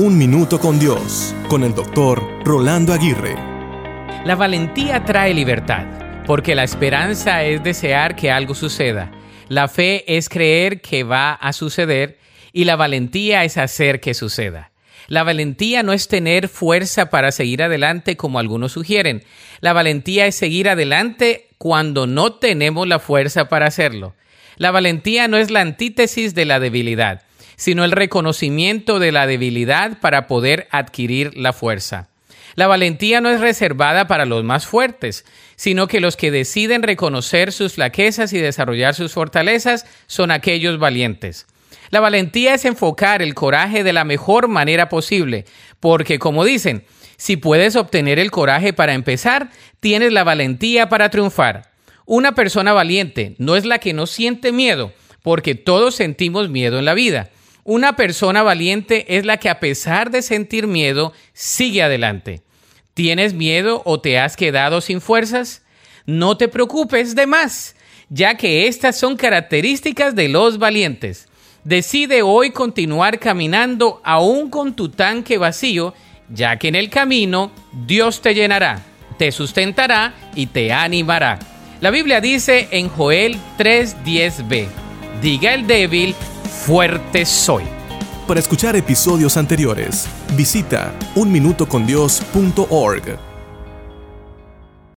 Un Minuto con Dios, con el doctor Rolando Aguirre. La valentía trae libertad, porque la esperanza es desear que algo suceda. La fe es creer que va a suceder y la valentía es hacer que suceda. La valentía no es tener fuerza para seguir adelante como algunos sugieren. La valentía es seguir adelante cuando no tenemos la fuerza para hacerlo. La valentía no es la antítesis de la debilidad sino el reconocimiento de la debilidad para poder adquirir la fuerza. La valentía no es reservada para los más fuertes, sino que los que deciden reconocer sus flaquezas y desarrollar sus fortalezas son aquellos valientes. La valentía es enfocar el coraje de la mejor manera posible, porque como dicen, si puedes obtener el coraje para empezar, tienes la valentía para triunfar. Una persona valiente no es la que no siente miedo, porque todos sentimos miedo en la vida. Una persona valiente es la que a pesar de sentir miedo, sigue adelante. ¿Tienes miedo o te has quedado sin fuerzas? No te preocupes de más, ya que estas son características de los valientes. Decide hoy continuar caminando aún con tu tanque vacío, ya que en el camino Dios te llenará, te sustentará y te animará. La Biblia dice en Joel 3:10b, diga el débil, fuerte soy. Para escuchar episodios anteriores, visita unminutocondios.org.